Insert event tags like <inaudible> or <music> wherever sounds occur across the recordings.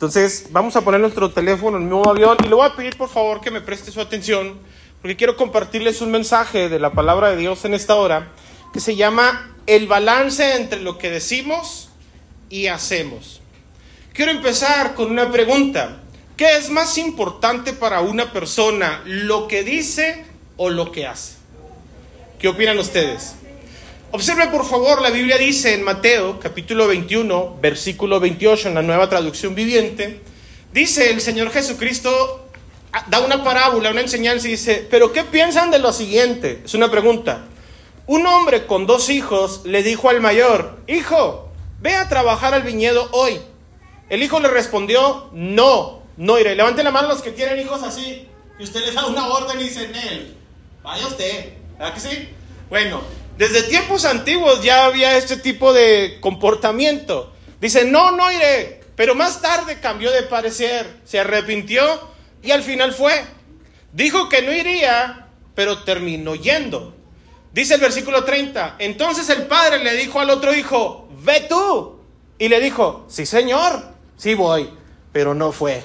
Entonces, vamos a poner nuestro teléfono en el mismo avión y le voy a pedir por favor que me preste su atención, porque quiero compartirles un mensaje de la palabra de Dios en esta hora que se llama el balance entre lo que decimos y hacemos. Quiero empezar con una pregunta. ¿Qué es más importante para una persona, lo que dice o lo que hace? ¿Qué opinan ustedes? Observe por favor, la Biblia dice en Mateo capítulo 21, versículo 28 en la nueva traducción viviente, dice el Señor Jesucristo, da una parábola, una enseñanza y dice, pero ¿qué piensan de lo siguiente? Es una pregunta. Un hombre con dos hijos le dijo al mayor, hijo, ve a trabajar al viñedo hoy. El hijo le respondió, no, no iré. Levanten la mano los que tienen hijos así. Y usted le da una orden y dice, él, vaya usted. ¿Verdad que sí? Bueno, desde tiempos antiguos ya había este tipo de comportamiento. Dice, no, no iré. Pero más tarde cambió de parecer, se arrepintió y al final fue. Dijo que no iría, pero terminó yendo. Dice el versículo 30, entonces el padre le dijo al otro hijo, ve tú. Y le dijo, sí señor, sí voy, pero no fue.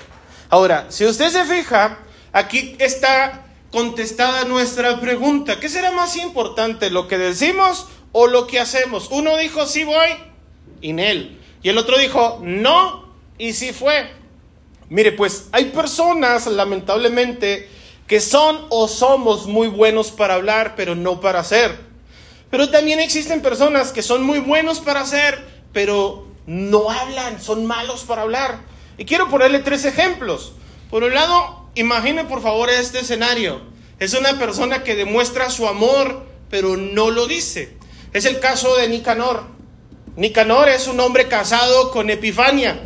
Ahora, si usted se fija, aquí está contestada nuestra pregunta. ¿Qué será más importante, lo que decimos o lo que hacemos? Uno dijo, sí voy, y él. Y el otro dijo, no, y sí fue. Mire, pues hay personas, lamentablemente, que son o somos muy buenos para hablar, pero no para hacer. Pero también existen personas que son muy buenos para hacer, pero no hablan, son malos para hablar. Y quiero ponerle tres ejemplos. Por un lado, Imagine por favor este escenario. Es una persona que demuestra su amor, pero no lo dice. Es el caso de Nicanor. Nicanor es un hombre casado con Epifania.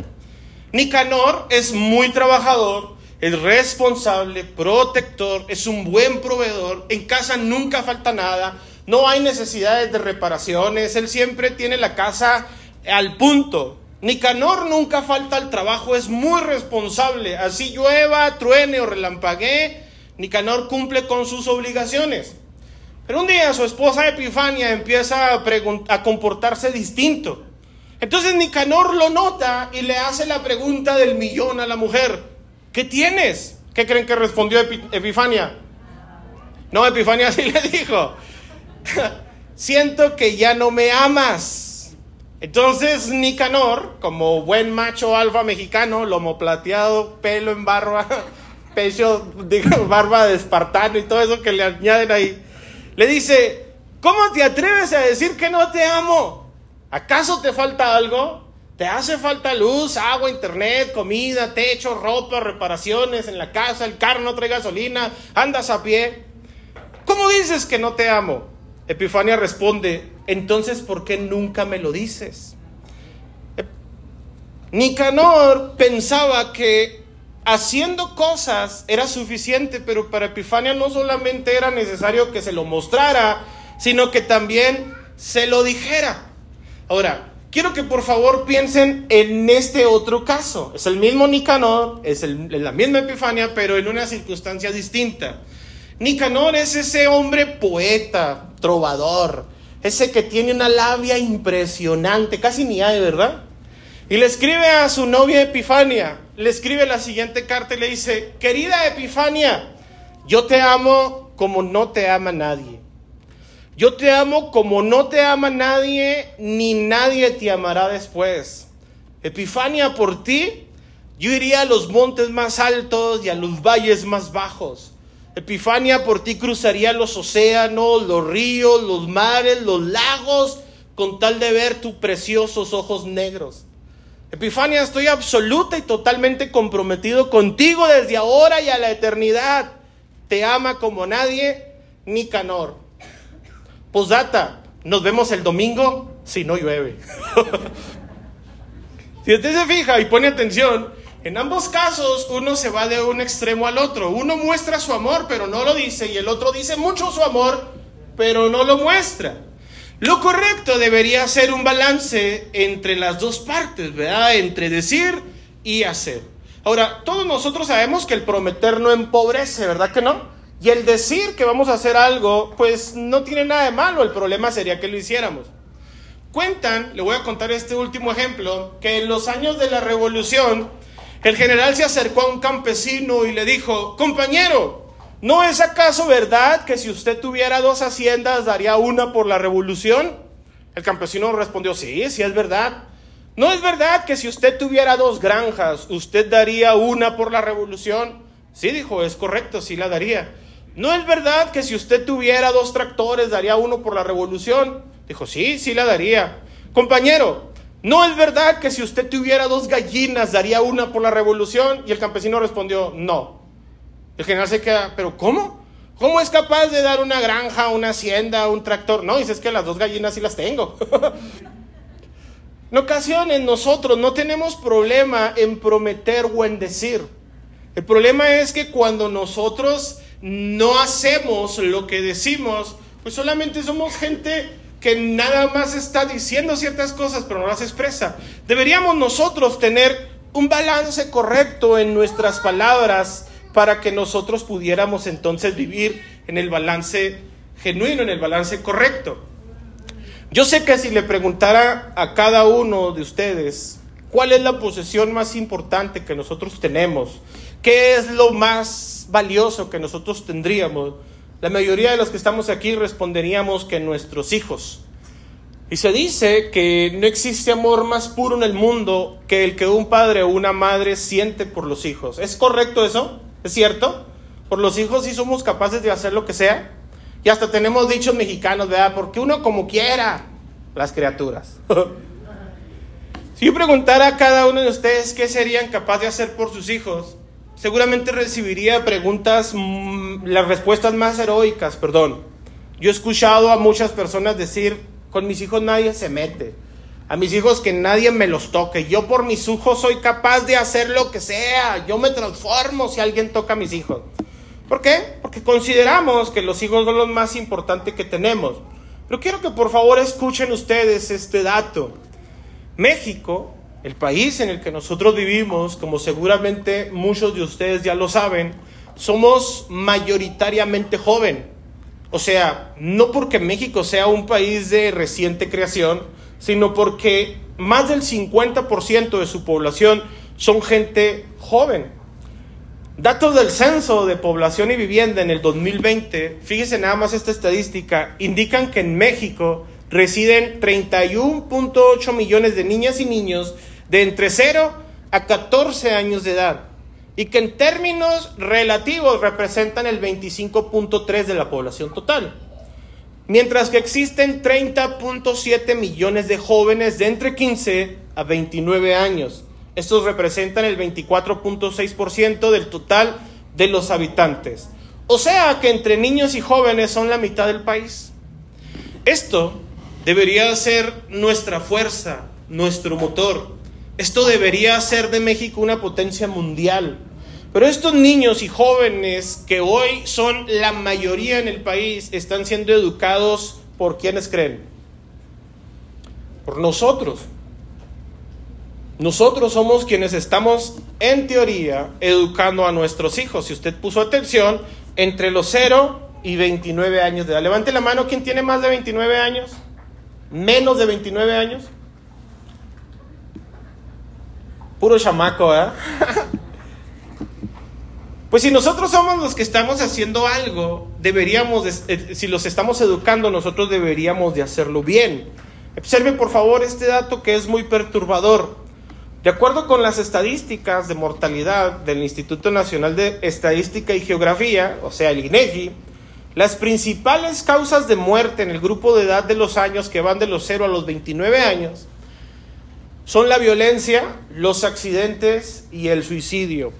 Nicanor es muy trabajador, es responsable, protector, es un buen proveedor. En casa nunca falta nada, no hay necesidades de reparaciones, él siempre tiene la casa al punto. Nicanor nunca falta al trabajo, es muy responsable. Así llueva, truene o relampaguee, Nicanor cumple con sus obligaciones. Pero un día su esposa Epifania empieza a, comportarse distinto. Entonces Nicanor lo nota y le hace la pregunta del millón a la mujer. ¿Qué tienes? ¿Qué creen que respondió Epifania? No, Epifania <laughs> sí le dijo. <laughs> Siento que ya no me amas. Entonces Nicanor, como buen macho alfa mexicano, lomo plateado, pelo en barba, <laughs> pecho, digo, barba de espartano y todo eso que le añaden ahí, le dice, ¿cómo te atreves a decir que no te amo? ¿Acaso te falta algo? ¿Te hace falta luz, agua, internet, comida, techo, ropa, reparaciones en la casa, el carro no trae gasolina, andas a pie? ¿Cómo dices que no te amo? Epifania responde, entonces ¿por qué nunca me lo dices? Nicanor pensaba que haciendo cosas era suficiente, pero para Epifania no solamente era necesario que se lo mostrara, sino que también se lo dijera. Ahora, quiero que por favor piensen en este otro caso. Es el mismo Nicanor, es la misma Epifania, pero en una circunstancia distinta. Nicanor es ese hombre poeta, trovador, ese que tiene una labia impresionante, casi ni hay, ¿verdad? Y le escribe a su novia Epifania, le escribe la siguiente carta y le dice, querida Epifania, yo te amo como no te ama nadie. Yo te amo como no te ama nadie, ni nadie te amará después. Epifania, por ti, yo iría a los montes más altos y a los valles más bajos. Epifania, por ti cruzaría los océanos, los ríos, los mares, los lagos, con tal de ver tus preciosos ojos negros. Epifania, estoy absoluta y totalmente comprometido contigo desde ahora y a la eternidad. Te ama como nadie, Nicanor. Posdata, nos vemos el domingo si no llueve. <laughs> si usted se fija y pone atención, en ambos casos uno se va de un extremo al otro. Uno muestra su amor, pero no lo dice, y el otro dice mucho su amor, pero no lo muestra. Lo correcto debería ser un balance entre las dos partes, ¿verdad? Entre decir y hacer. Ahora, todos nosotros sabemos que el prometer no empobrece, ¿verdad que no? Y el decir que vamos a hacer algo, pues no tiene nada de malo, el problema sería que lo hiciéramos. Cuentan, le voy a contar este último ejemplo, que en los años de la revolución, El general se acercó a un campesino y le dijo, compañero, ¿no es acaso verdad que si usted tuviera dos haciendas daría una por la revolución? El campesino respondió, sí, sí es verdad. ¿No es verdad que si usted tuviera dos granjas, usted daría una por la revolución? Sí, dijo, es correcto, sí la daría. ¿No es verdad que si usted tuviera dos tractores, daría uno por la revolución? Dijo, sí, sí la daría. Compañero, ¿No es verdad que si usted tuviera dos gallinas daría una por la revolución? Y el campesino respondió, no. El general se queda, pero ¿cómo? ¿Cómo es capaz de dar una granja, una hacienda, un tractor? No, dice, es que las dos gallinas sí las tengo. <laughs> en ocasiones nosotros no tenemos problema en prometer o en decir. El problema es que cuando nosotros no hacemos lo que decimos, pues solamente somos gente que nada más está diciendo ciertas cosas, pero no las expresa. Deberíamos nosotros tener un balance correcto en nuestras palabras para que nosotros pudiéramos entonces vivir en el balance genuino, en el balance correcto. Yo sé que si le preguntara a cada uno de ustedes cuál es la posesión más importante que nosotros tenemos, qué es lo más valioso que nosotros tendríamos, la mayoría de los que estamos aquí responderíamos que nuestros hijos. Y se dice que no existe amor más puro en el mundo que el que un padre o una madre siente por los hijos. ¿Es correcto eso? ¿Es cierto? Por los hijos sí somos capaces de hacer lo que sea. Y hasta tenemos dichos mexicanos, ¿verdad? Porque uno como quiera, las criaturas. <laughs> si yo preguntara a cada uno de ustedes qué serían capaces de hacer por sus hijos, seguramente recibiría preguntas, mm, las respuestas más heroicas, perdón. Yo he escuchado a muchas personas decir, con mis hijos nadie se mete. A mis hijos que nadie me los toque. Yo por mis hijos soy capaz de hacer lo que sea. Yo me transformo si alguien toca a mis hijos. ¿Por qué? Porque consideramos que los hijos son los más importantes que tenemos. Pero quiero que por favor escuchen ustedes este dato. México el país en el que nosotros vivimos, como seguramente muchos de ustedes ya lo saben, somos mayoritariamente joven. O sea, no porque México sea un país de reciente creación, sino porque más del 50% de su población son gente joven. Datos del censo de población y vivienda en el 2020, fíjese nada más esta estadística, indican que en México residen 31.8 millones de niñas y niños de entre 0 a 14 años de edad y que en términos relativos representan el 25.3 de la población total. Mientras que existen 30.7 millones de jóvenes de entre 15 a 29 años. Estos representan el 24.6% del total de los habitantes. O sea que entre niños y jóvenes son la mitad del país. Esto debería ser nuestra fuerza, nuestro motor, esto debería hacer de México una potencia mundial. Pero estos niños y jóvenes que hoy son la mayoría en el país están siendo educados por quienes creen. Por nosotros. Nosotros somos quienes estamos, en teoría, educando a nuestros hijos. Si usted puso atención, entre los 0 y 29 años de edad. Levante la mano, ¿quién tiene más de 29 años? ¿Menos de 29 años? Puro chamaco, ¿eh? Pues si nosotros somos los que estamos haciendo algo, deberíamos, eh, si los estamos educando, nosotros deberíamos de hacerlo bien. Observe por favor este dato que es muy perturbador. De acuerdo con las estadísticas de mortalidad del Instituto Nacional de Estadística y Geografía, o sea, el INEGI, las principales causas de muerte en el grupo de edad de los años que van de los 0 a los 29 años son la violencia, los accidentes y el suicidio.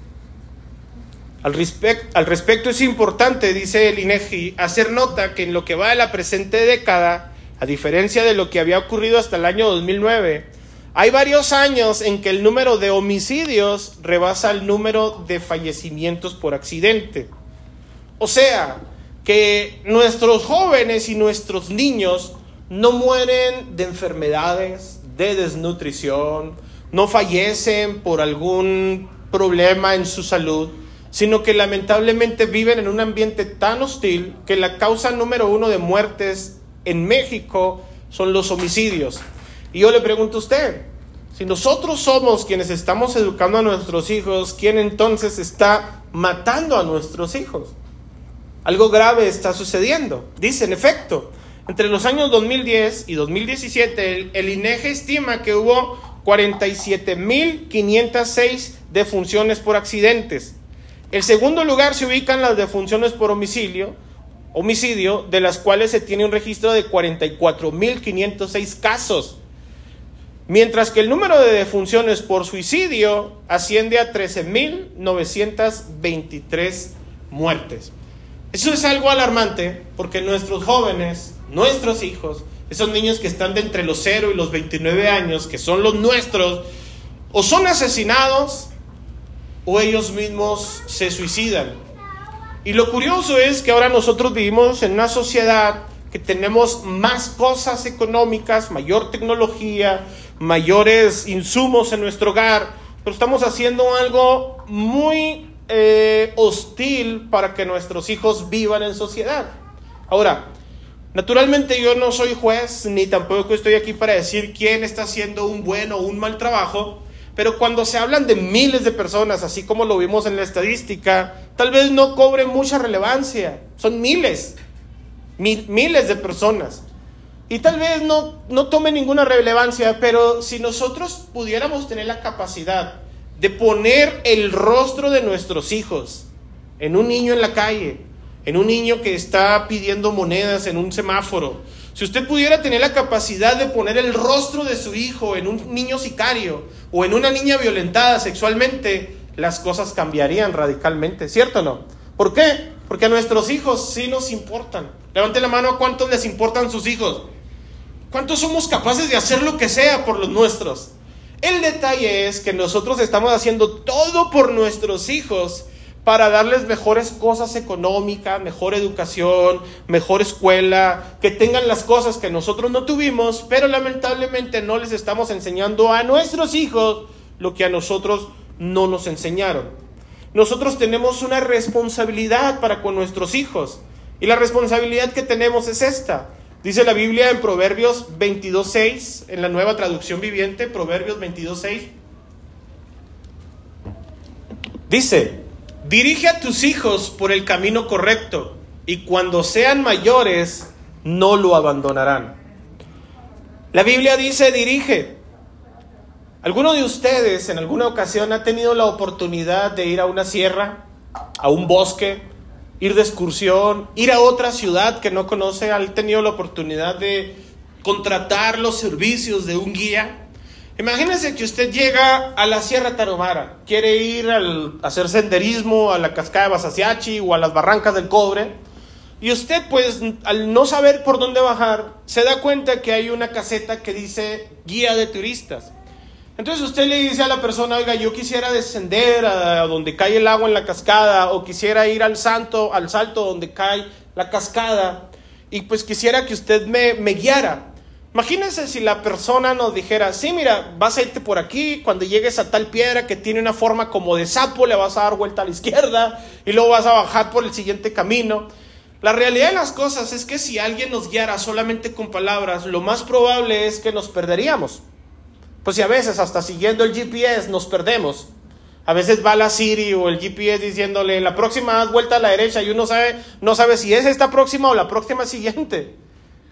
Al, al, respecto es importante, dice el INEGI, hacer nota que en lo que va de la presente década, a diferencia de lo que había ocurrido hasta el año 2009, hay varios años en que el número de homicidios rebasa el número de fallecimientos por accidente. O sea, que nuestros jóvenes y nuestros niños no mueren de enfermedades, de desnutrición, no fallecen por algún problema en su salud, sino que lamentablemente viven en un ambiente tan hostil que la causa número uno de muertes en México son los homicidios. Y yo le pregunto a usted, Si nosotros somos quienes estamos educando a nuestros hijos, ¿quién entonces está matando a nuestros hijos? Algo grave está sucediendo. Dice, en efecto, entre los años 2010 y 2017, el, el INEGE estima que hubo 47.506 defunciones por accidentes. El segundo lugar se ubican las defunciones por homicidio, homicidio, de las cuales se tiene un registro de 44.506 casos. Mientras que el número de defunciones por suicidio asciende a 13.923 muertes. Eso es algo alarmante porque nuestros jóvenes, nuestros hijos, esos niños que están de entre los 0 y los 29 años, que son los nuestros, o son asesinados o ellos mismos se suicidan. Y lo curioso es que ahora nosotros vivimos en una sociedad que tenemos más cosas económicas, mayor tecnología, mayores insumos en nuestro hogar, pero estamos haciendo algo muy eh, hostil para que nuestros hijos vivan en sociedad. Ahora, naturalmente yo no soy juez, ni tampoco estoy aquí para decir quién está haciendo un buen o un mal trabajo, pero cuando se hablan de miles de personas, así como lo vimos en la estadística, tal vez no cobre mucha relevancia. Son miles, miles de personas. Y tal vez no, no tome ninguna relevancia, pero si nosotros pudiéramos tener la capacidad de poner el rostro de nuestros hijos en un niño en la calle, en un niño que está pidiendo monedas en un semáforo, si usted pudiera tener la capacidad de poner el rostro de su hijo en un niño sicario o en una niña violentada sexualmente, las cosas cambiarían radicalmente, ¿cierto o no? ¿Por qué? Porque a nuestros hijos sí nos importan. Levante la mano a cuántos les importan sus hijos. ¿Cuántos somos capaces de hacer lo que sea por los nuestros? El detalle es que nosotros estamos haciendo todo por nuestros hijos para darles mejores cosas económicas, mejor educación, mejor escuela, que tengan las cosas que nosotros no tuvimos, pero lamentablemente no les estamos enseñando a nuestros hijos lo que a nosotros no nos enseñaron. Nosotros tenemos una responsabilidad para con nuestros hijos y la responsabilidad que tenemos es esta. Dice la Biblia en Proverbios 22.6, en la nueva traducción viviente, Proverbios 22.6. Dice, dirige a tus hijos por el camino correcto y cuando sean mayores no lo abandonarán. La Biblia dice, dirige. ¿Alguno de ustedes en alguna ocasión ha tenido la oportunidad de ir a una sierra, a un bosque, ir de excursión, ir a otra ciudad que no conoce, ha tenido la oportunidad de contratar los servicios de un guía. Imagínese que usted llega a la Sierra Tarahumara, quiere ir a hacer senderismo a la cascada de Basasiachi o a las barrancas del cobre, y usted pues al no saber por dónde bajar, se da cuenta que hay una caseta que dice guía de turistas. Entonces usted le dice a la persona, oiga, yo quisiera descender a donde cae el agua en la cascada, o quisiera ir al santo, al salto donde cae la cascada, y pues quisiera que usted me, me guiara. Imagínense si la persona nos dijera, sí, mira, vas a irte por aquí, cuando llegues a tal piedra que tiene una forma como de sapo, le vas a dar vuelta a la izquierda y luego vas a bajar por el siguiente camino. La realidad de las cosas es que si alguien nos guiara solamente con palabras, lo más probable es que nos perderíamos. Pues si a veces hasta siguiendo el GPS nos perdemos. A veces va la Siri o el GPS diciéndole la próxima vuelta a la derecha y uno sabe, no sabe si es esta próxima o la próxima siguiente.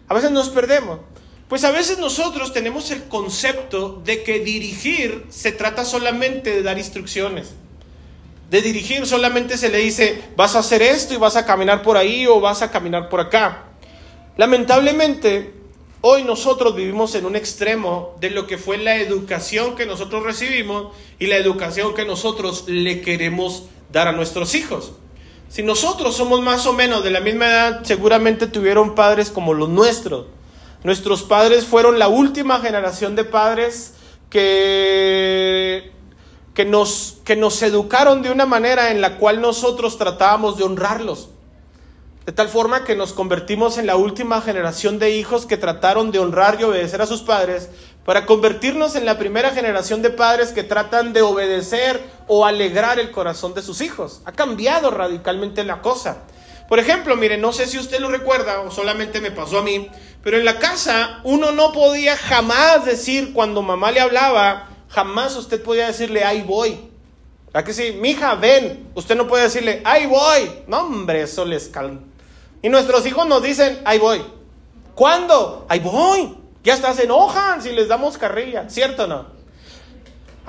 A veces nos perdemos. Pues a veces nosotros tenemos el concepto de que dirigir se trata solamente de dar instrucciones. De dirigir solamente se le dice, vas a hacer esto y vas a caminar por ahí o vas a caminar por acá. Lamentablemente, Hoy nosotros vivimos en un extremo de lo que fue la educación que nosotros recibimos y la educación que nosotros le queremos dar a nuestros hijos. Si nosotros somos más o menos de la misma edad, seguramente tuvieron padres como los nuestros. Nuestros padres fueron la última generación de padres que, que, nos, que nos educaron de una manera en la cual nosotros tratábamos de honrarlos. De tal forma que nos convertimos en la última generación de hijos que trataron de honrar y obedecer a sus padres para convertirnos en la primera generación de padres que tratan de obedecer o alegrar el corazón de sus hijos. Ha cambiado radicalmente la cosa. Por ejemplo, mire, no sé si usted lo recuerda o solamente me pasó a mí, pero en la casa uno no podía jamás decir cuando mamá le hablaba, jamás usted podía decirle, ahí voy. ¿A que sí? Mija, ven. Usted no puede decirle, ahí voy. No, hombre, eso les calma. Y nuestros hijos nos dicen, ahí voy. ¿Cuándo? Ahí voy. Ya hasta se enojan si les damos carrilla, ¿cierto o no?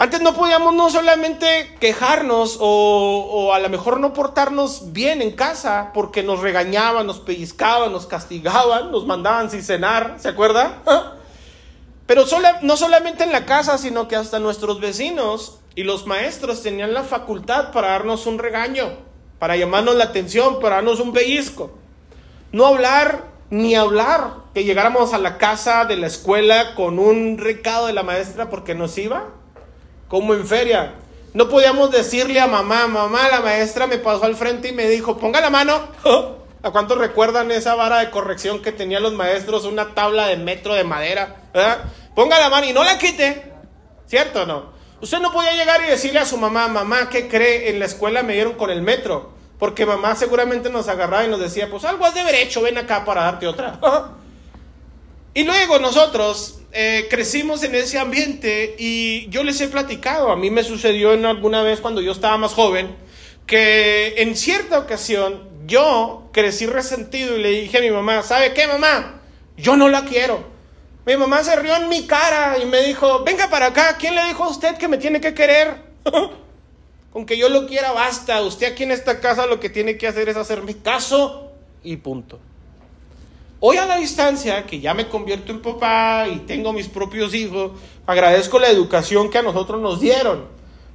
Antes no podíamos no solamente quejarnos o, a lo mejor no portarnos bien en casa porque nos regañaban, nos pellizcaban, nos castigaban, nos mandaban sin cenar, ¿se acuerda? Pero no solamente en la casa, sino que hasta nuestros vecinos y los maestros tenían la facultad para darnos un regaño, para llamarnos la atención, para darnos un pellizco. No hablar ni hablar que llegáramos a la casa de la escuela con un recado de la maestra porque nos iba como en feria. No podíamos decirle a mamá, mamá, la maestra me pasó al frente y me dijo, ponga la mano. <laughs> ¿A cuántos recuerdan esa vara de corrección que tenían los maestros? Una tabla de metro de madera. Ponga la mano y no la quite. ¿Cierto o no? Usted no podía llegar y decirle a su mamá, mamá, ¿qué cree? En la escuela me dieron con el metro. Porque mamá seguramente nos agarraba y nos decía, pues algo has de derecho, ven acá para darte otra. <laughs> y luego nosotros eh, crecimos en ese ambiente y yo les he platicado, a mí me sucedió en alguna vez cuando yo estaba más joven, que en cierta ocasión yo crecí resentido y le dije a mi mamá, ¿sabe qué mamá? Yo no la quiero. Mi mamá se rió en mi cara y me dijo, venga para acá, ¿quién le dijo a usted que me tiene que querer? <laughs> Con que yo lo quiera basta, usted aquí en esta casa lo que tiene que hacer es hacerme caso y punto. Hoy a la distancia, que ya me convierto en papá y tengo mis propios hijos, agradezco la educación que a nosotros nos dieron.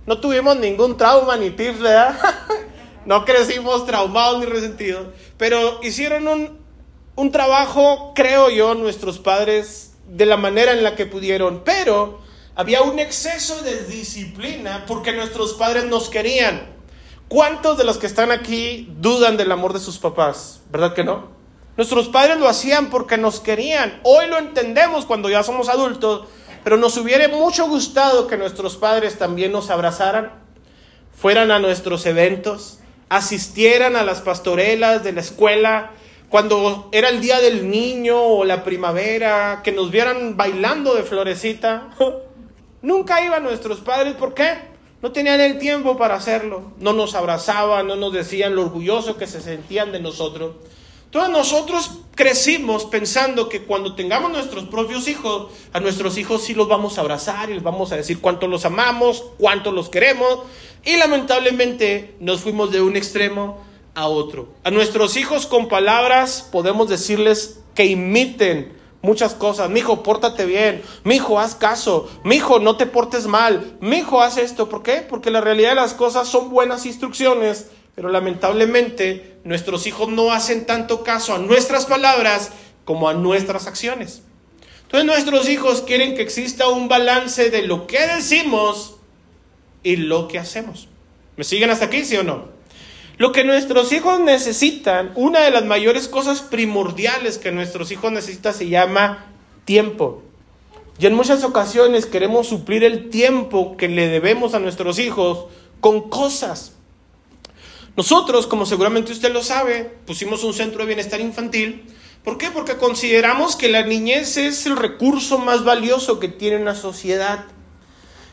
No tuvimos ningún trauma ni tips, ¿verdad? <laughs> no crecimos traumados ni resentidos, pero hicieron un, un trabajo, creo yo, nuestros padres de la manera en la que pudieron, pero había un exceso de disciplina porque nuestros padres nos querían. ¿Cuántos de los que están aquí dudan del amor de sus papás? ¿Verdad que no? Nuestros padres lo hacían porque nos querían. Hoy lo entendemos cuando ya somos adultos, pero nos hubiera mucho gustado que nuestros padres también nos abrazaran, fueran a nuestros eventos, asistieran a las pastorelas de la escuela, cuando era el día del niño o la primavera, que nos vieran bailando de florecita. <laughs> Nunca iban nuestros padres, ¿por qué? No tenían el tiempo para hacerlo. No nos abrazaban, no nos decían lo orgulloso que se sentían de nosotros. Todos nosotros crecimos pensando que cuando tengamos nuestros propios hijos, a nuestros hijos sí los vamos a abrazar y les vamos a decir cuánto los amamos, cuánto los queremos. Y lamentablemente nos fuimos de un extremo a otro. A nuestros hijos con palabras podemos decirles que imiten muchas cosas. Mi hijo, pórtate bien. Mi hijo, haz caso. Mi hijo, no te portes mal. Mi hijo, haz esto. ¿Por qué? Porque la realidad de las cosas son buenas instrucciones pero lamentablemente nuestros hijos no hacen tanto caso a nuestras palabras como a nuestras acciones. Entonces nuestros hijos quieren que exista un balance de lo que decimos y lo que hacemos. ¿Me siguen hasta aquí, sí o no? Lo que nuestros hijos necesitan, una de las mayores cosas primordiales que nuestros hijos necesitan se llama tiempo. Y en muchas ocasiones queremos suplir el tiempo que le debemos a nuestros hijos con cosas. Nosotros, como seguramente usted lo sabe, pusimos un centro de bienestar infantil. ¿Por qué? Porque consideramos que la niñez es el recurso más valioso que tiene una sociedad.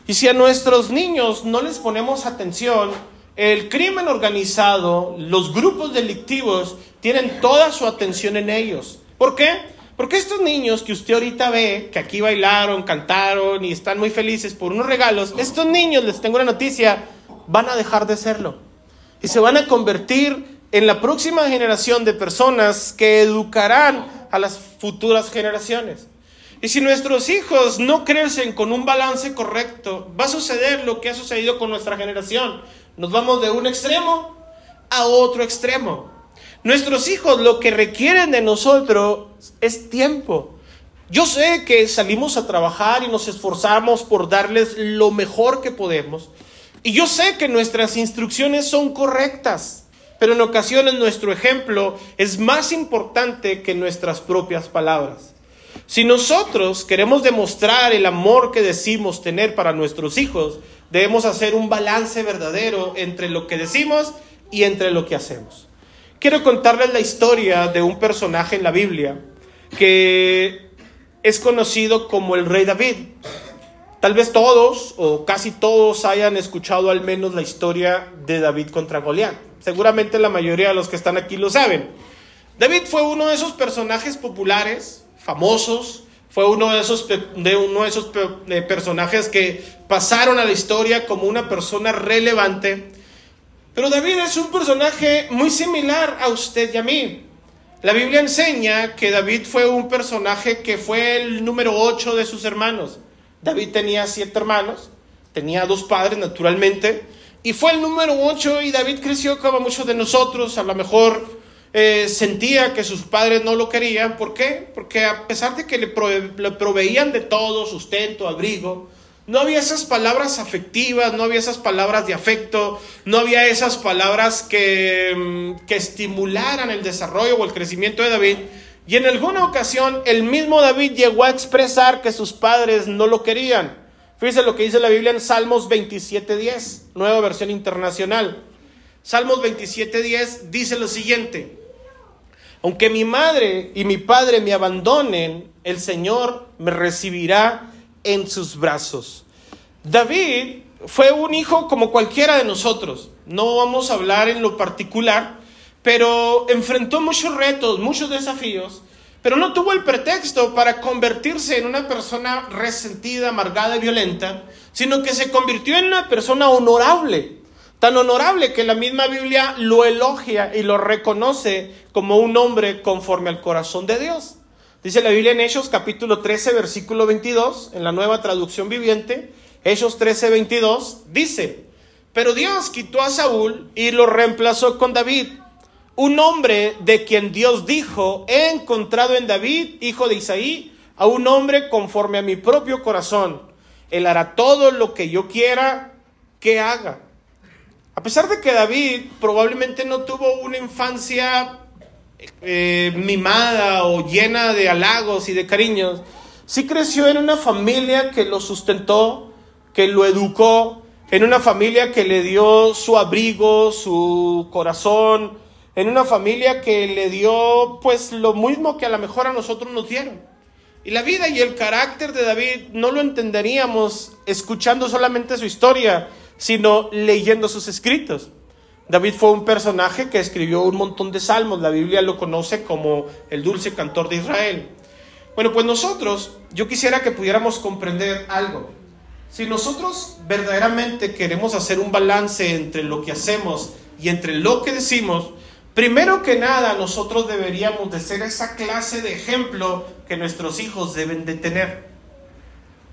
Y si a nuestros niños no les ponemos atención, el crimen organizado, los grupos delictivos, tienen toda su atención en ellos. ¿Por qué? Porque estos niños que usted ahorita ve, que aquí bailaron, cantaron y están muy felices por unos regalos, estos niños, les tengo una noticia, van a dejar de serlo y se van a convertir en la próxima generación de personas que educarán a las futuras generaciones. Y si nuestros hijos no crecen con un balance correcto, va a suceder lo que ha sucedido con nuestra generación. Nos vamos de un extremo a otro extremo. Nuestros hijos lo que requieren de nosotros es tiempo. Yo sé que salimos a trabajar y nos esforzamos por darles lo mejor que podemos, y yo sé que nuestras instrucciones son correctas, pero en ocasiones nuestro ejemplo es más importante que nuestras propias palabras. Si nosotros queremos demostrar el amor que decimos tener para nuestros hijos, debemos hacer un balance verdadero entre lo que decimos y entre lo que hacemos. Quiero contarles la historia de un personaje en la Biblia que es conocido como el rey David. Tal vez todos o casi todos hayan escuchado al menos la historia de David contra Goliat. Seguramente la mayoría de los que están aquí lo saben. David fue uno de esos personajes populares, famosos, fue uno de esos, de uno de esos personajes que pasaron a la historia como una persona relevante. Pero David es un personaje muy similar a usted y a mí. La Biblia enseña que David fue un personaje que fue el número 8 de sus hermanos. David tenía siete hermanos, tenía dos padres naturalmente, y fue el número 8 y David creció como muchos de nosotros, a lo mejor eh, sentía que sus padres no lo querían. ¿Por qué? Porque a pesar de que le, le proveían de todo, sustento, abrigo, no había esas palabras afectivas, no había esas palabras de afecto, no había esas palabras que, mm, que estimularan el desarrollo o el crecimiento de David. Y en alguna ocasión el mismo David llegó a expresar que sus padres no lo querían. Fíjese lo que dice la Biblia en Salmos 27.10, nueva versión internacional. Salmos 27.10 dice lo siguiente, aunque mi madre y mi padre me abandonen, el Señor me recibirá en sus brazos. David fue un hijo como cualquiera de nosotros. No vamos a hablar en lo particular, pero enfrentó muchos retos, muchos desafíos, pero no tuvo el pretexto para convertirse en una persona resentida, amargada y violenta, sino que se convirtió en una persona honorable, tan honorable que la misma Biblia lo elogia y lo reconoce como un hombre conforme al corazón de Dios. Dice la Biblia en Hechos capítulo 13, versículo 22, en la nueva traducción viviente, Hechos 13, 22, dice, pero Dios quitó a Saúl y lo reemplazó con David, un hombre de quien Dios dijo, he encontrado en David, hijo de Isaí, a un hombre conforme a mi propio corazón. Él hará todo lo que yo quiera que haga. A pesar de que David probablemente no tuvo una infancia eh, mimada o llena de halagos y de cariños, sí creció en una familia que lo sustentó, que lo educó, en una familia que le dio su abrigo, su corazón, en una familia que le dio pues lo mismo que a lo mejor a nosotros nos dieron. Y la vida y el carácter de David no lo entenderíamos escuchando solamente su historia, sino leyendo sus escritos. David fue un personaje que escribió un montón de salmos. La Biblia lo conoce como el dulce cantor de Israel. Bueno, pues nosotros, yo quisiera que pudiéramos comprender algo. Si nosotros verdaderamente queremos hacer un balance entre lo que hacemos y entre lo que decimos, primero que nada nosotros deberíamos de ser esa clase de ejemplo que nuestros hijos deben de tener.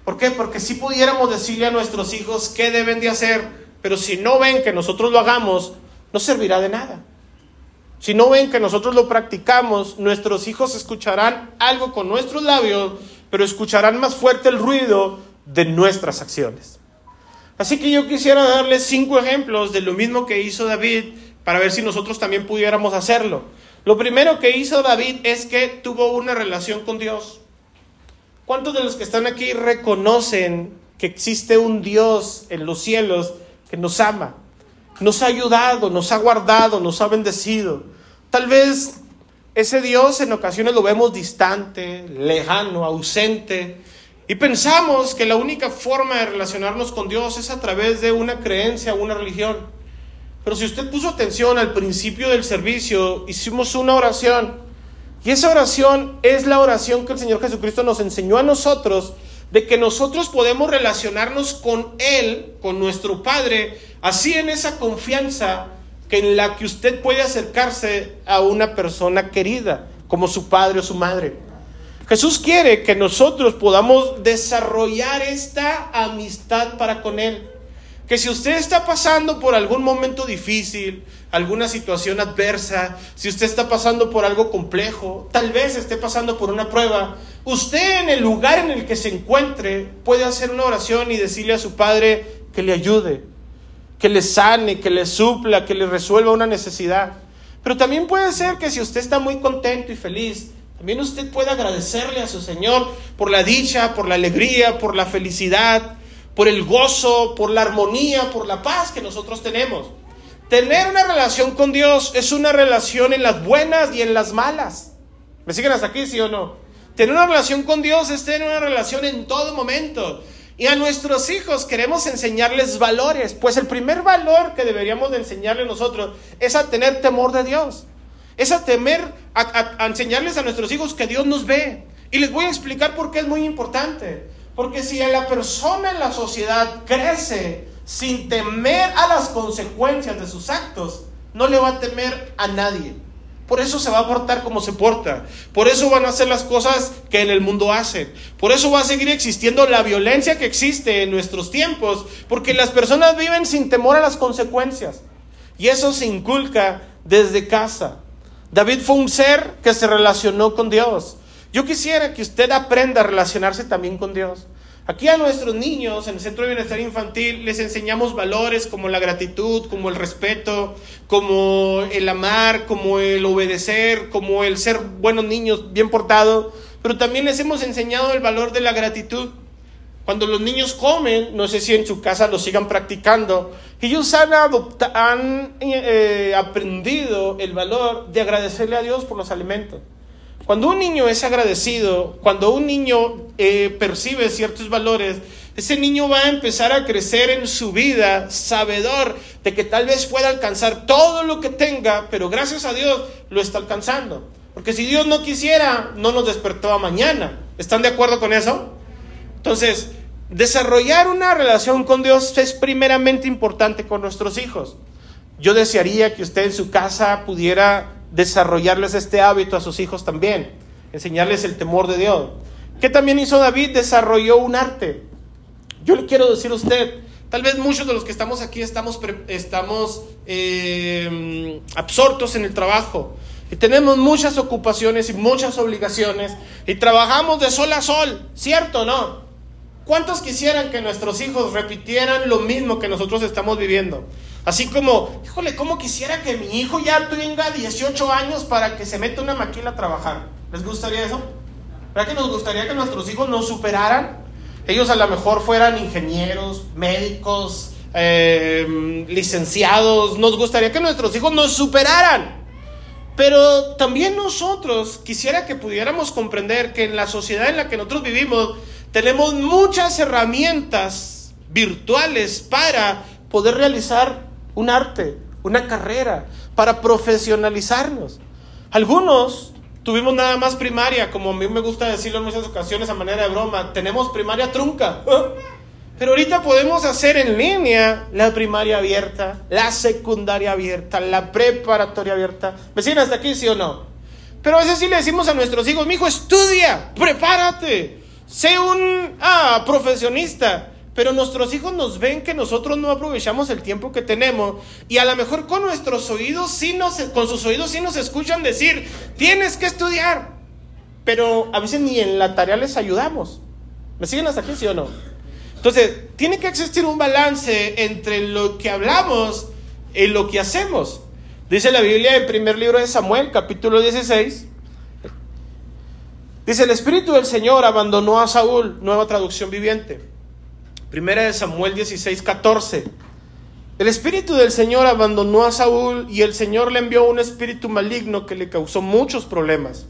¿Por qué? Porque si pudiéramos decirle a nuestros hijos qué deben de hacer, pero si no ven que nosotros lo hagamos, no servirá de nada. Si no ven que nosotros lo practicamos, nuestros hijos escucharán algo con nuestros labios, pero escucharán más fuerte el ruido de nuestras acciones. Así que yo quisiera darles cinco ejemplos de lo mismo que hizo David para ver si nosotros también pudiéramos hacerlo. Lo primero que hizo David es que tuvo una relación con Dios. ¿Cuántos de los que están aquí reconocen que existe un Dios en los cielos que nos ama, nos ha ayudado, nos ha guardado, nos ha bendecido. Tal vez ese Dios en ocasiones lo vemos distante, lejano, ausente, y pensamos que la única forma de relacionarnos con Dios es a través de una creencia, una religión. Pero si usted puso atención al principio del servicio, hicimos una oración. Y esa oración es la oración que el Señor Jesucristo nos enseñó a nosotros de que nosotros podemos relacionarnos con Él, con nuestro Padre, así en esa confianza que en la que usted puede acercarse a una persona querida, como su padre o su madre. Jesús quiere que nosotros podamos desarrollar esta amistad para con Él. Que si usted está pasando por algún momento difícil, alguna situación adversa, si usted está pasando por algo complejo, tal vez esté pasando por una prueba, usted en el lugar en el que se encuentre puede hacer una oración y decirle a su Padre que le ayude, que le sane, que le supla, que le resuelva una necesidad. Pero también puede ser que si usted está muy contento y feliz, también usted puede agradecerle a su Señor por la dicha, por la alegría, por la felicidad, por el gozo, por la armonía, por la paz que nosotros tenemos. Tener una relación con Dios es una relación en las buenas y en las malas. ¿Me siguen hasta aquí, sí o no? Tener una relación con Dios es tener una relación en todo momento. Y a nuestros hijos queremos enseñarles valores, pues el primer valor que deberíamos de enseñarle nosotros es a tener temor de Dios. Es a temer, a, enseñarles a nuestros hijos que Dios nos ve. Y les voy a explicar por qué es muy importante. Porque si la persona en la sociedad crece sin temer a las consecuencias de sus actos, no le va a temer a nadie. Por eso se va a portar como se porta. Por eso van a hacer las cosas que en el mundo hacen. Por eso va a seguir existiendo la violencia que existe en nuestros tiempos. Porque las personas viven sin temor a las consecuencias. Y eso se inculca desde casa. David fue un ser que se relacionó con Dios. Yo quisiera que usted aprenda a relacionarse también con Dios. Aquí a nuestros niños en el Centro de Bienestar Infantil les enseñamos valores como la gratitud, como el respeto, como el amar, como el obedecer, como el ser buenos niños, bien portados, pero también les hemos enseñado el valor de la gratitud. Cuando los niños comen, no sé si en su casa lo sigan practicando, ellos han, han eh, aprendido el valor de agradecerle a Dios por los alimentos. Cuando un niño es agradecido, cuando un niño eh, percibe ciertos valores, ese niño va a empezar a crecer en su vida sabedor de que tal vez pueda alcanzar todo lo que tenga, pero gracias a Dios lo está alcanzando. Porque si Dios no quisiera, no nos despertaba mañana. ¿Están de acuerdo con eso? Entonces, desarrollar una relación con Dios es primeramente importante con nuestros hijos. Yo desearía que usted en su casa pudiera desarrollarles este hábito a sus hijos también, enseñarles el temor de Dios. ¿Qué también hizo David? Desarrolló un arte. Yo le quiero decir a usted, tal vez muchos de los que estamos aquí estamos, estamos eh, absortos en el trabajo y tenemos muchas ocupaciones y muchas obligaciones y trabajamos de sol a sol, ¿cierto o no? ¿Cuántos quisieran que nuestros hijos repitieran lo mismo que nosotros estamos viviendo? Así como, híjole, ¿cómo quisiera que mi hijo ya tenga 18 años para que se meta una maquila a trabajar? ¿Les gustaría eso? ¿Verdad que nos gustaría que nuestros hijos nos superaran? Ellos a lo mejor fueran ingenieros, médicos, em, licenciados. Nos gustaría que nuestros hijos nos superaran. Pero también nosotros quisiera que pudiéramos comprender que en la sociedad en la que nosotros vivimos tenemos muchas herramientas virtuales para poder realizar un arte, una carrera, para profesionalizarnos. Algunos tuvimos nada más primaria, como a mí me gusta decirlo en muchas ocasiones a manera de broma, tenemos primaria trunca. Pero ahorita podemos hacer en línea la primaria abierta, la secundaria abierta, la preparatoria abierta. ¿Vecinos hasta aquí sí o no? Pero a veces sí le decimos a nuestros hijos, mi hijo, estudia, prepárate, sé un ah, profesionista. Pero nuestros hijos nos ven que nosotros no aprovechamos el tiempo que tenemos y a lo mejor con nuestros oídos sí nos, con sus oídos sí nos escuchan decir, tienes que estudiar. Pero a veces ni en la tarea les ayudamos. ¿Me siguen hasta aquí, sí o no? Entonces, tiene que existir un balance entre lo que hablamos y lo que hacemos. Dice la Biblia en primer libro de Samuel, capítulo 16. Dice, el Espíritu del Señor abandonó a Saúl, nueva traducción viviente. Primera de Samuel 16, 14. El espíritu del Señor abandonó a Saúl y el Señor le envió un espíritu maligno que le causó muchos problemas.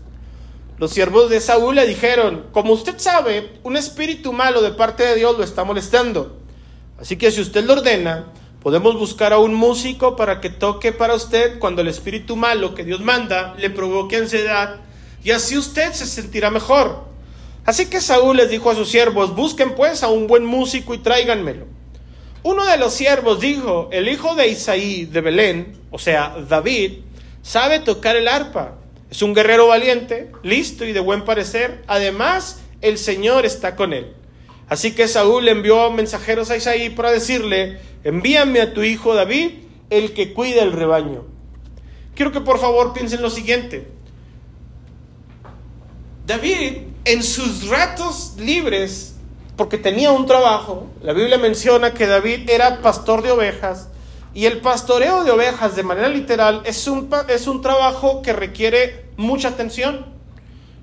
Los siervos de Saúl le dijeron, como usted sabe, un espíritu malo de parte de Dios lo está molestando. Así que si usted lo ordena, podemos buscar a un músico para que toque para usted cuando el espíritu malo que Dios manda le provoque ansiedad y así usted se sentirá mejor. Así que Saúl les dijo a sus siervos, busquen pues a un buen músico y tráiganmelo. Uno de los siervos dijo, el hijo de Isaí de Belén, o sea, David, sabe tocar el arpa. Es un guerrero valiente, listo y de buen parecer. Además, el Señor está con él. Así que Saúl envió mensajeros a Isaí para decirle, envíame a tu hijo David, el que cuida el rebaño. Quiero que por favor piensen lo siguiente. David en sus ratos libres, porque tenía un trabajo, la Biblia menciona que David era pastor de ovejas, y el pastoreo de ovejas de manera literal es un, es un trabajo que requiere mucha atención.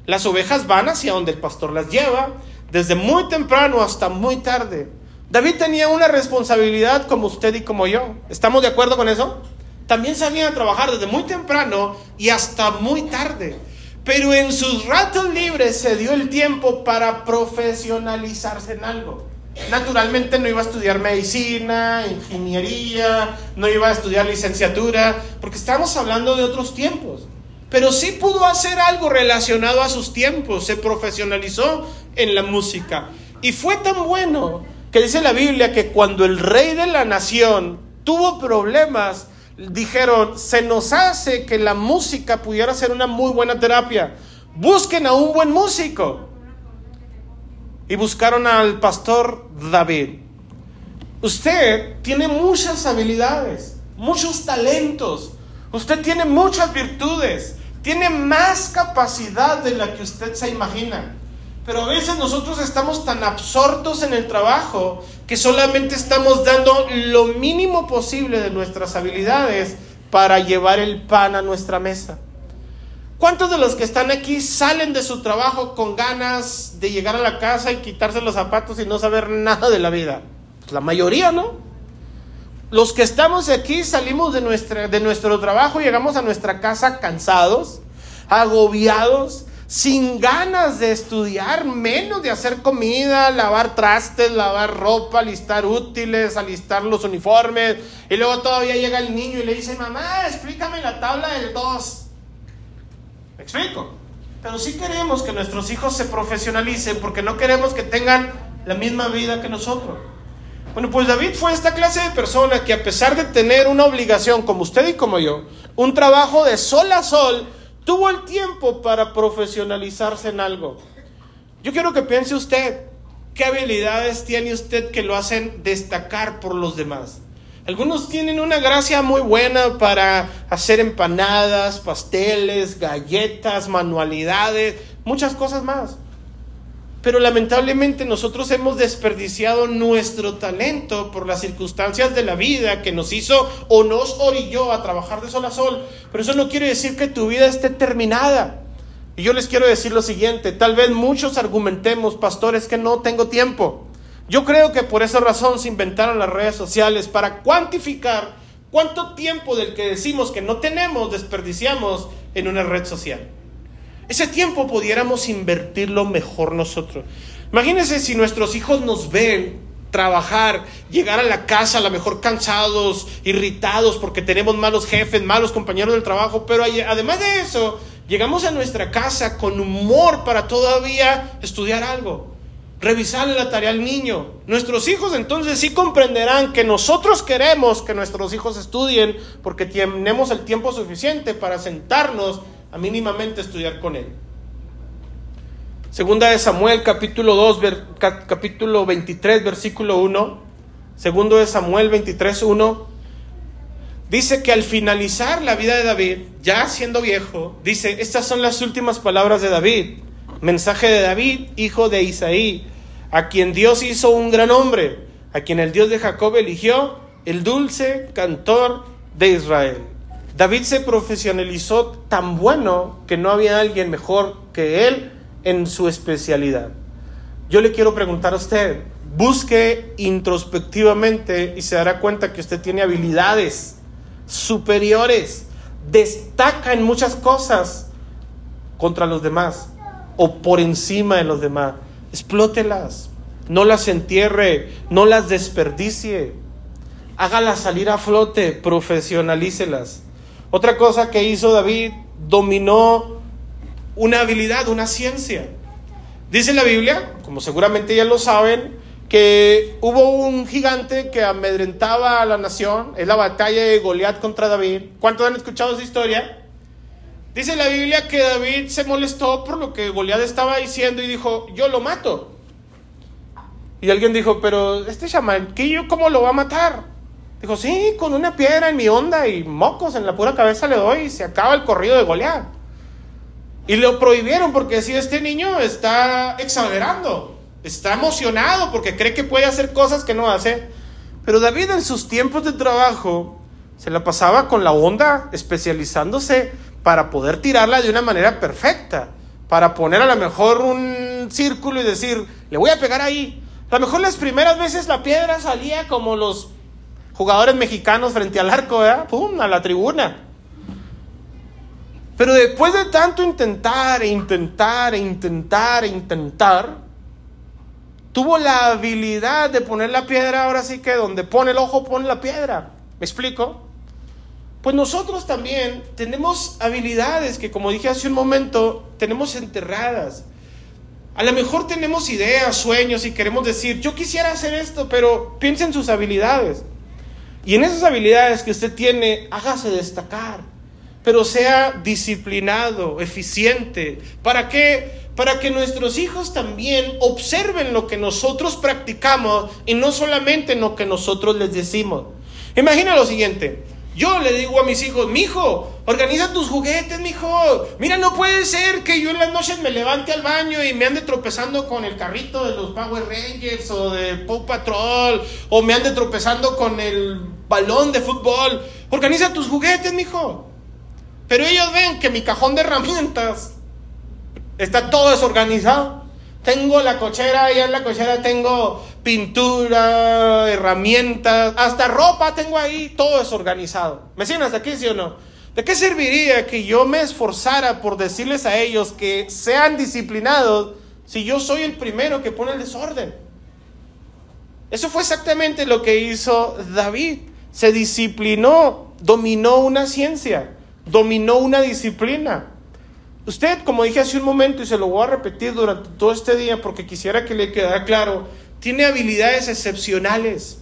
Las ovejas van hacia donde el pastor las lleva, desde muy temprano hasta muy tarde. David tenía una responsabilidad como usted y como yo. ¿Estamos de acuerdo con eso? También sabía trabajar desde muy temprano y hasta muy tarde pero en sus ratos libres se dio el tiempo para profesionalizarse en algo. Naturalmente no iba a estudiar medicina, ingeniería, no iba a estudiar licenciatura, porque estamos hablando de otros tiempos. Pero sí pudo hacer algo relacionado a sus tiempos, se profesionalizó en la música. Y fue tan bueno que dice la Biblia que cuando el rey de la nación tuvo problemas, dijeron, se nos hace que la música pudiera ser una muy buena terapia. Busquen a un buen músico. Y buscaron al pastor David. Usted tiene muchas habilidades, muchos talentos. Usted tiene muchas virtudes. Tiene más capacidad de la que usted se imagina. Pero a veces nosotros estamos tan absortos en el trabajo que solamente estamos dando lo mínimo posible de nuestras habilidades para llevar el pan a nuestra mesa. ¿Cuántos de los que están aquí salen de su trabajo con ganas de llegar a la casa y quitarse los zapatos y no saber nada de la vida? Pues la mayoría, ¿no? Los que estamos aquí salimos de, nuestra, de nuestro trabajo, llegamos a nuestra casa cansados, agobiados, sin ganas de estudiar, menos de hacer comida, lavar trastes, lavar ropa, alistar útiles, alistar los uniformes. Y luego todavía llega el niño y le dice, mamá, explícame la tabla del 2. ¿Me explico? Pero sí queremos que nuestros hijos se profesionalicen porque no queremos que tengan la misma vida que nosotros. Bueno, pues David fue esta clase de persona que a pesar de tener una obligación, como usted y como yo, un trabajo de sol a sol, tuvo el tiempo para profesionalizarse en algo. Yo quiero que piense usted, ¿qué habilidades tiene usted que lo hacen destacar por los demás? Algunos tienen una gracia muy buena para hacer empanadas, pasteles, galletas, manualidades, muchas cosas más. Pero lamentablemente nosotros hemos desperdiciado nuestro talento por las circunstancias de la vida que nos hizo o nos orilló a trabajar de sol a sol. Pero eso no quiere decir que tu vida esté terminada. Y yo les quiero decir lo siguiente, tal vez muchos argumentemos, pastores, que no tengo tiempo. Yo creo que por esa razón se inventaron las redes sociales para cuantificar cuánto tiempo del que decimos que no tenemos desperdiciamos en una red social. Ese tiempo pudiéramos invertirlo mejor nosotros. Imagínense si nuestros hijos nos ven trabajar, llegar a la casa a lo mejor cansados, irritados porque tenemos malos jefes, malos compañeros del trabajo, pero además de eso, llegamos a nuestra casa con humor para todavía estudiar algo, revisarle la tarea al niño. Nuestros hijos entonces sí comprenderán que nosotros queremos que nuestros hijos estudien porque tenemos el tiempo suficiente para sentarnos a mínimamente estudiar con él. Segunda de Samuel, capítulo 2, capítulo 23, versículo 1. Segundo de Samuel 23, 1. Dice que al finalizar la vida de David, ya siendo viejo, dice, estas son las últimas palabras de David. Mensaje de David, hijo de Isaí, a quien Dios hizo un gran hombre, a quien el Dios de Jacob eligió, el dulce cantor de Israel. David se profesionalizó tan bueno que no había alguien mejor que él en su especialidad. Yo le quiero preguntar a usted, busque introspectivamente y se dará cuenta que usted tiene habilidades superiores, destaca en muchas cosas contra los demás o por encima de los demás. Explótelas, no las entierre, no las desperdicie, hágalas salir a flote, profesionalícelas. Otra cosa que hizo David, dominó una habilidad, una ciencia. Dice la Biblia, como seguramente ya lo saben, que hubo un gigante que amedrentaba a la nación, es la batalla de Goliat contra David. ¿Cuántos han escuchado esa historia? Dice la Biblia que David se molestó por lo que Goliat estaba diciendo y dijo, yo lo mato. Y alguien dijo, pero este chamanquillo, ¿cómo lo va a matar? Dijo, sí, con una piedra en mi onda y mocos en la pura cabeza le doy y se acaba el corrido de Goliat. Y lo prohibieron porque si este niño está exagerando, está emocionado porque cree que puede hacer cosas que no hace. Pero David en sus tiempos de trabajo se la pasaba con la onda especializándose para poder tirarla de una manera perfecta, para poner a lo mejor un círculo y decir, le voy a pegar ahí. A lo mejor las primeras veces la piedra salía como los jugadores mexicanos frente al arco, ¿verdad? ¡Pum! A la tribuna. Pero después de tanto intentar e intentar e intentar e intentar, tuvo la habilidad de poner la piedra, ahora sí que donde pone el ojo pone la piedra. ¿Me explico? Pues nosotros también tenemos habilidades que, como dije hace un momento, tenemos enterradas. A lo mejor tenemos ideas, sueños y queremos decir, yo quisiera hacer esto, pero piensa en sus habilidades. Y en esas habilidades que usted tiene, hágase destacar, pero sea disciplinado, eficiente. ¿Para qué? Para que nuestros hijos también observen lo que nosotros practicamos y no solamente lo que nosotros les decimos. Imagina lo siguiente, yo le digo a mis hijos, mijo, organiza tus juguetes, mijo. Mira, no puede ser que yo en las noches me levante al baño y me ande tropezando con el carrito de los Power Rangers o de Paw Patrol o me ande tropezando con el balón de fútbol. Organiza tus juguetes, mijo. Pero ellos ven que mi cajón de herramientas está todo desorganizado. Tengo la cochera, y en la cochera tengo pintura, herramientas, hasta ropa tengo ahí, todo desorganizado. ¿Me siguen hasta aquí, sí o no? ¿De qué serviría que yo me esforzara por decirles a ellos que sean disciplinados si yo soy el primero que pone el desorden? Eso fue exactamente lo que hizo David. Se disciplinó, dominó una ciencia, dominó una disciplina. Usted, como dije hace un momento y se lo voy a repetir durante todo este día porque quisiera que le quedara claro, tiene habilidades excepcionales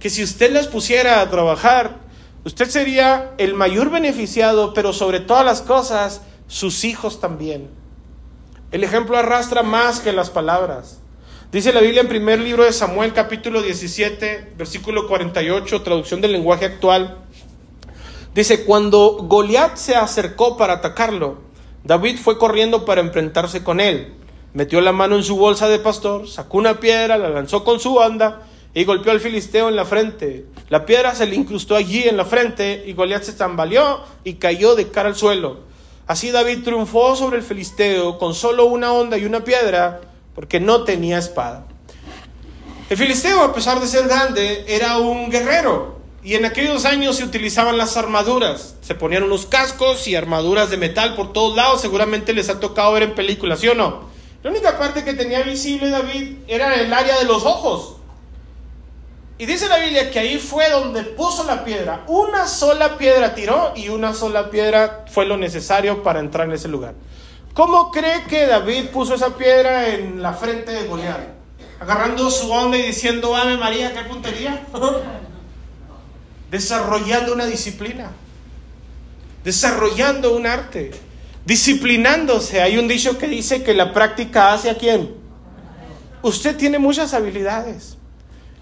que si usted las pusiera a trabajar, usted sería el mayor beneficiado, pero sobre todas las cosas, sus hijos también. El ejemplo arrastra más que las palabras. Dice la Biblia en primer libro de Samuel capítulo 17, versículo 48, traducción del lenguaje actual. Dice, cuando Goliat se acercó para atacarlo, David fue corriendo para enfrentarse con él. Metió la mano en su bolsa de pastor, sacó una piedra, la lanzó con su banda y golpeó al filisteo en la frente. La piedra se le incrustó allí en la frente y Goliat se tambaleó y cayó de cara al suelo. Así David triunfó sobre el filisteo con solo una onda y una piedra porque no tenía espada. El filisteo, a pesar de ser grande, era un guerrero. Y en aquellos años se utilizaban las armaduras. Se ponían unos cascos y armaduras de metal por todos lados. Seguramente les ha tocado ver en películas, ¿sí o no? La única parte que tenía visible David era el área de los ojos. Y dice la Biblia que ahí fue donde puso la piedra. Una sola piedra tiró y una sola piedra fue lo necesario para entrar en ese lugar. ¿Cómo cree que David puso esa piedra en la frente de Goliat? Agarrando su onda y diciendo, Ave María, qué puntería. <laughs> desarrollando una disciplina, desarrollando un arte, disciplinándose. Hay un dicho que dice que la práctica hace a quién. Usted tiene muchas habilidades.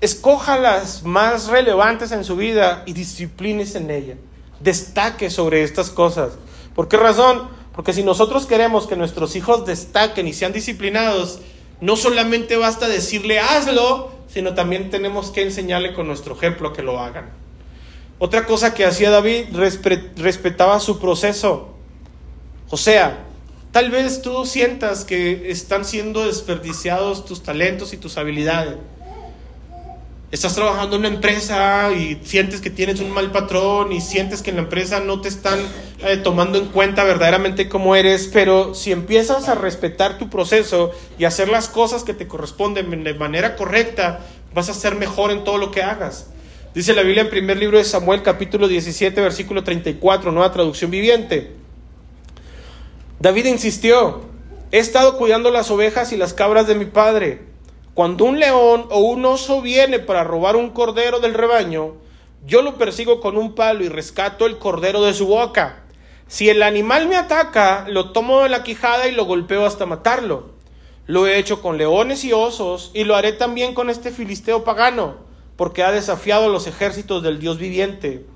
Escoja las más relevantes en su vida y disciplines en ella. Destaque sobre estas cosas. ¿Por qué razón? Porque si nosotros queremos que nuestros hijos destaquen y sean disciplinados, no solamente basta decirle hazlo, sino también tenemos que enseñarle con nuestro ejemplo que lo hagan. Otra cosa que hacía David, respetaba su proceso. O sea, tal vez tú sientas que están siendo desperdiciados tus talentos y tus habilidades. Estás trabajando en una empresa y sientes que tienes un mal patrón y sientes que en la empresa no te están eh, tomando en cuenta verdaderamente cómo eres, pero si empiezas a respetar tu proceso y hacer las cosas que te corresponden de manera correcta, vas a ser mejor en todo lo que hagas. Dice la Biblia en primer libro de Samuel capítulo 17 versículo 34, nueva traducción viviente. David insistió, he estado cuidando las ovejas y las cabras de mi padre. Cuando un león o un oso viene para robar un cordero del rebaño, yo lo persigo con un palo y rescato el cordero de su boca. Si el animal me ataca, lo tomo de la quijada y lo golpeo hasta matarlo. Lo he hecho con leones y osos y lo haré también con este filisteo pagano porque ha desafiado a los ejércitos del Dios viviente.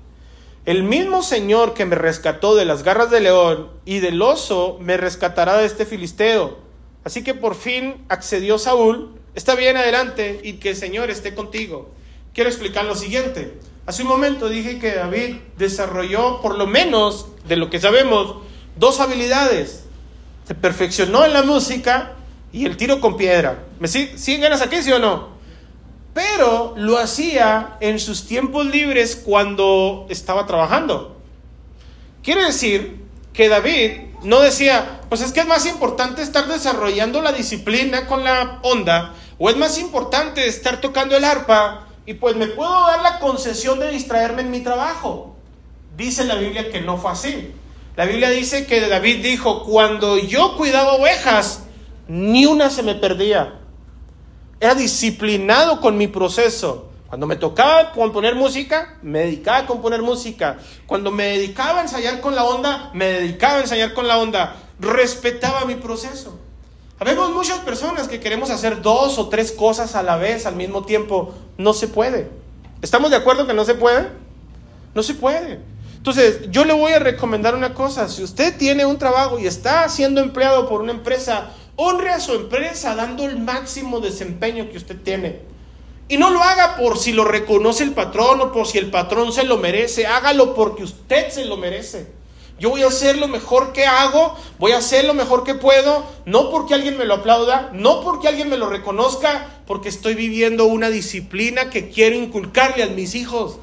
El mismo Señor que me rescató de las garras del león y del oso, me rescatará de este filisteo. Así que por fin accedió Saúl, está bien adelante y que el Señor esté contigo. Quiero explicar lo siguiente. Hace un momento dije que David desarrolló, por lo menos de lo que sabemos, dos habilidades. Se perfeccionó en la música y el tiro con piedra. ¿Me siguen ganas aquí, sí o no? Pero lo hacía en sus tiempos libres cuando estaba trabajando. Quiere decir que David no decía, pues es que es más importante estar desarrollando la disciplina con la onda ¿O es más importante estar tocando el arpa y pues me puedo dar la concesión de distraerme en mi trabajo? Dice la Biblia que no fue así. La Biblia dice que David dijo, cuando yo cuidaba ovejas, ni una se me perdía. Era disciplinado con mi proceso. Cuando me tocaba componer música, me dedicaba a componer música. Cuando me dedicaba a ensayar con la onda, me dedicaba a ensayar con la onda. Respetaba mi proceso. Habemos muchas personas que queremos hacer dos o tres cosas a la vez al mismo tiempo. No se puede. ¿Estamos de acuerdo que no se puede? No se puede. Entonces, yo le voy a recomendar una cosa. Si usted tiene un trabajo y está siendo empleado por una empresa, honre a su empresa dando el máximo desempeño que usted tiene. Y no lo haga por si lo reconoce el patrón o por si el patrón se lo merece. Hágalo porque usted se lo merece. Yo voy a hacer lo mejor que hago, voy a hacer lo mejor que puedo, no porque alguien me lo aplauda, no porque alguien me lo reconozca, porque estoy viviendo una disciplina que quiero inculcarle a mis hijos.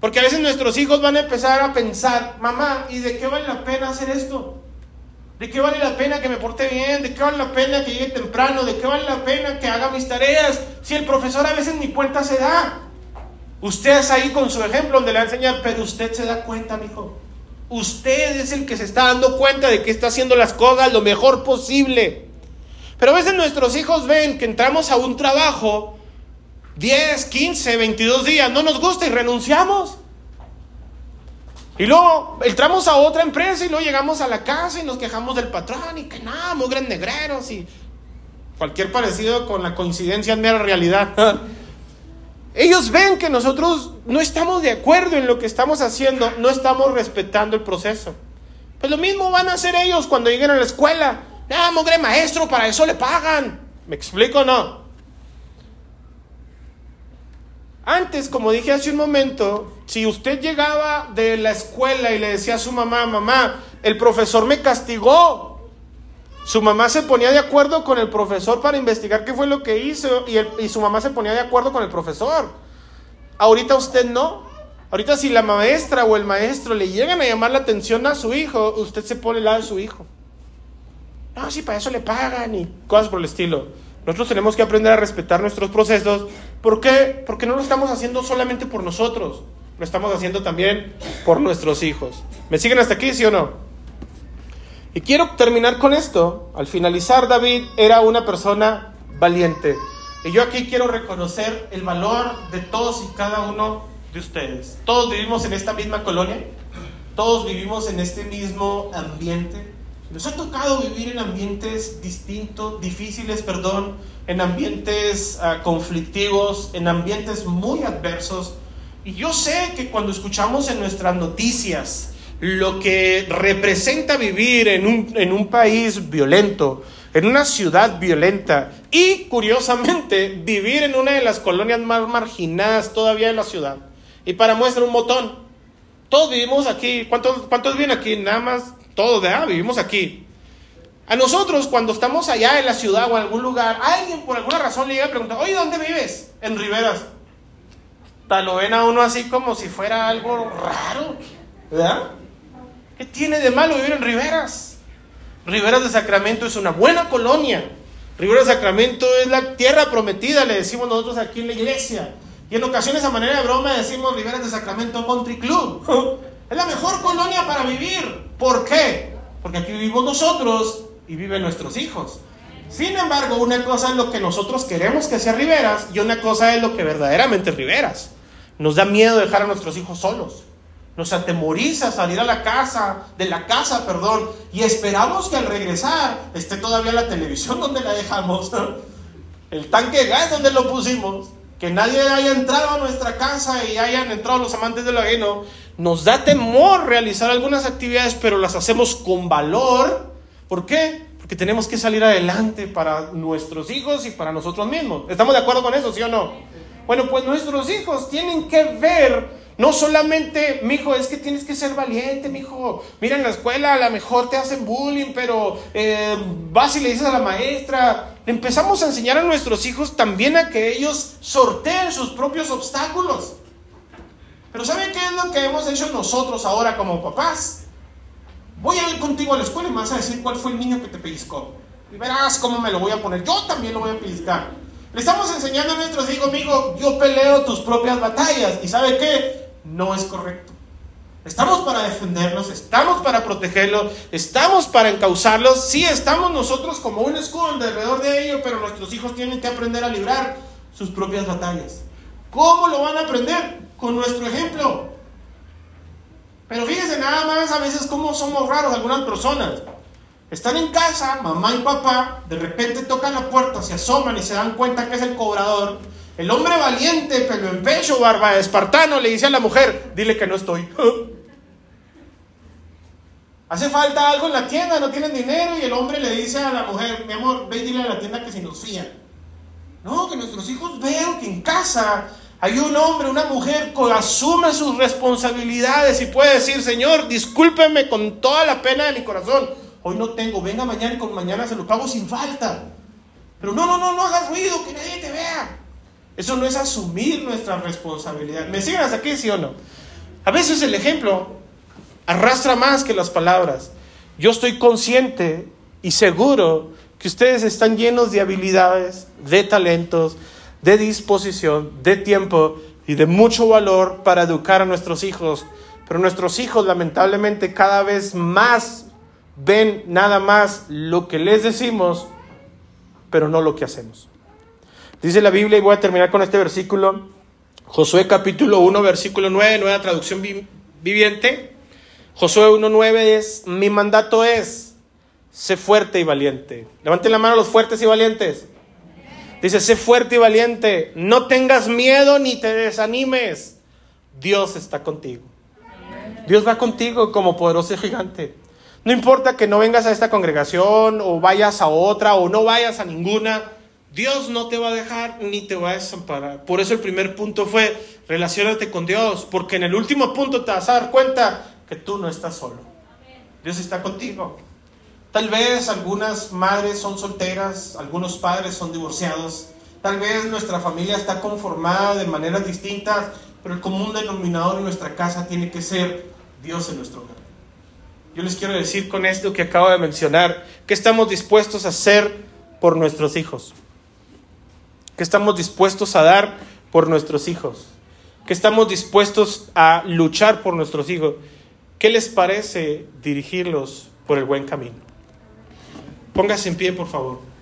Porque a veces nuestros hijos van a empezar a pensar, mamá, ¿y de qué vale la pena hacer esto? ¿De qué vale la pena que me porte bien? ¿De qué vale la pena que llegue temprano? ¿De qué vale la pena que haga mis tareas? Si el profesor a veces ni cuenta se da. Usted es ahí con su ejemplo donde le va a enseñar, pero usted se da cuenta, mijo. Usted es el que se está dando cuenta de que está haciendo las cosas lo mejor posible. Pero a veces nuestros hijos ven que entramos a un trabajo 10, 15, 22 días, no nos gusta y renunciamos. Y luego entramos a otra empresa y luego llegamos a la casa y nos quejamos del patrón y que nada, mugres negreros y cualquier parecido con la coincidencia en mera realidad. <laughs> Ellos ven que nosotros no estamos de acuerdo en lo que estamos haciendo, no estamos respetando el proceso. Pues lo mismo van a hacer ellos cuando lleguen a la escuela. Ah, mugre maestro, para eso le pagan. ¿Me explico o no? Antes, como dije hace un momento, si usted llegaba de la escuela y le decía a su mamá, mamá, el profesor me castigó, su mamá se ponía de acuerdo con el profesor para investigar qué fue lo que hizo y, su mamá se ponía de acuerdo con el profesor. Ahorita usted no. Ahorita si la maestra o el maestro le llegan a llamar la atención a su hijo, usted se pone al lado de su hijo. No, si para eso le pagan y cosas por el estilo. Nosotros tenemos que aprender a respetar nuestros procesos. ¿Por qué? Porque no lo estamos haciendo solamente por nosotros, lo estamos haciendo también por nuestros hijos. ¿Me siguen hasta aquí, sí o no? Y quiero terminar con esto. Al finalizar, David era una persona valiente. Y yo aquí quiero reconocer el valor de todos y cada uno de ustedes. Todos vivimos en esta misma colonia, todos vivimos en este mismo ambiente. Nos ha tocado vivir en ambientes distintos, difíciles, perdón, en ambientes uh, conflictivos, en ambientes muy adversos. Y yo sé que cuando escuchamos en nuestras noticias lo que representa vivir en un, en un país violento, en una ciudad violenta y curiosamente vivir en una de las colonias más marginadas todavía de la ciudad. Y para muestra un botón, todos vivimos aquí, ¿cuántos, cuántos viven aquí? Nada más todos, ¿verdad? Vivimos aquí. A nosotros, cuando estamos allá en la ciudad o en algún lugar, alguien por alguna razón le llega a preguntar, oye, ¿dónde vives? En Riveras. Tal lo ven a uno así como si fuera algo raro, ¿verdad? ¿Qué tiene de malo vivir en Riveras? Riveras de Sacramento es una buena colonia. Riveras de Sacramento es la tierra prometida, le decimos nosotros aquí en la iglesia. Y en ocasiones a manera de broma decimos Riveras de Sacramento Country Club. <laughs> Es la mejor colonia para vivir. ¿Por qué? Porque aquí vivimos nosotros y viven nuestros hijos. Sin embargo, una cosa es lo que nosotros queremos que sea Riveras y una cosa es lo que verdaderamente es Riveras. Nos da miedo dejar a nuestros hijos solos. Nos atemoriza salir a la casa, de la casa, perdón, y esperamos que al regresar esté todavía la televisión <laughs> donde la dejamos, el tanque de gas donde lo pusimos, que nadie haya entrado a nuestra casa y hayan entrado los amantes del ajeno nos da temor realizar algunas actividades, pero las hacemos con valor. ¿Por qué? Porque tenemos que salir adelante para nuestros hijos y para nosotros mismos. ¿Estamos de acuerdo con eso, sí o no? Bueno, pues nuestros hijos tienen que ver no solamente, mi hijo, es que tienes que ser valiente, mi hijo. Mira, en la escuela a lo mejor te hacen bullying, pero eh, vas y le dices a la maestra. Empezamos a enseñar a nuestros hijos también a que ellos sorteen sus propios obstáculos. Pero ¿saben qué es lo que hemos hecho nosotros ahora como papás? Voy a ir contigo a la escuela y me vas a decir cuál fue el niño que te pellizcó. Y verás cómo me lo voy a poner. Yo también lo voy a pellizcar. Le estamos enseñando a nuestros hijos, amigo, yo peleo tus propias batallas. ¿Y sabe qué? No es correcto. Estamos para defenderlos, estamos para protegerlos, estamos para encauzarlos. Sí, estamos nosotros como un escudo alrededor de ellos, pero nuestros hijos tienen que aprender a librar sus propias batallas. ¿Cómo lo van a aprender? Con nuestro ejemplo. Pero fíjense nada más a veces cómo somos raros algunas personas. Están en casa, mamá y papá, de repente tocan la puerta, se asoman y se dan cuenta que es el cobrador. El hombre valiente, pelo en pecho, barba espartano, le dice a la mujer, dile que no estoy. <laughs> Hace falta algo en la tienda, no tienen dinero y el hombre le dice a la mujer, mi amor, ve y dile a la tienda que si nos fían. No, que nuestros hijos vean que en casa hay un hombre, una mujer que asume sus responsabilidades y puede decir, Señor, discúlpeme con toda la pena de mi corazón. Hoy no tengo, venga mañana y con mañana se lo pago sin falta. Pero no, no, no, no hagas ruido, que nadie te vea. Eso no es asumir nuestra responsabilidad. ¿Me siguen hasta aquí, sí o no? A veces el ejemplo arrastra más que las palabras. Yo estoy consciente y seguro que ustedes están llenos de habilidades, de talentos, de disposición, de tiempo y de mucho valor para educar a nuestros hijos. Pero nuestros hijos lamentablemente cada vez más ven nada más lo que les decimos, pero no lo que hacemos. Dice la Biblia, y voy a terminar con este versículo, Josué capítulo 1, versículo 9, nueva traducción viviente. Josué 1.9 es, mi mandato es, sé fuerte y valiente. Levanten la mano los fuertes y valientes. Dice, sé fuerte y valiente, no tengas miedo ni te desanimes. Dios está contigo. Dios va contigo como poderoso gigante. No importa que no vengas a esta congregación o vayas a otra o no vayas a ninguna, Dios no te va a dejar ni te va a desamparar. Por eso el primer punto fue, relacionate con Dios, porque en el último punto te vas a dar cuenta que tú no estás solo. Dios está contigo. Tal vez algunas madres son solteras, algunos padres son divorciados, tal vez nuestra familia está conformada de maneras distintas, pero el común denominador en nuestra casa tiene que ser Dios en nuestro hogar. Yo les quiero decir con esto que acabo de mencionar, que estamos dispuestos a hacer por nuestros hijos, que estamos dispuestos a dar por nuestros hijos, que estamos dispuestos a luchar por nuestros hijos. ¿Qué les parece dirigirlos por el buen camino? Póngase en pie, por favor.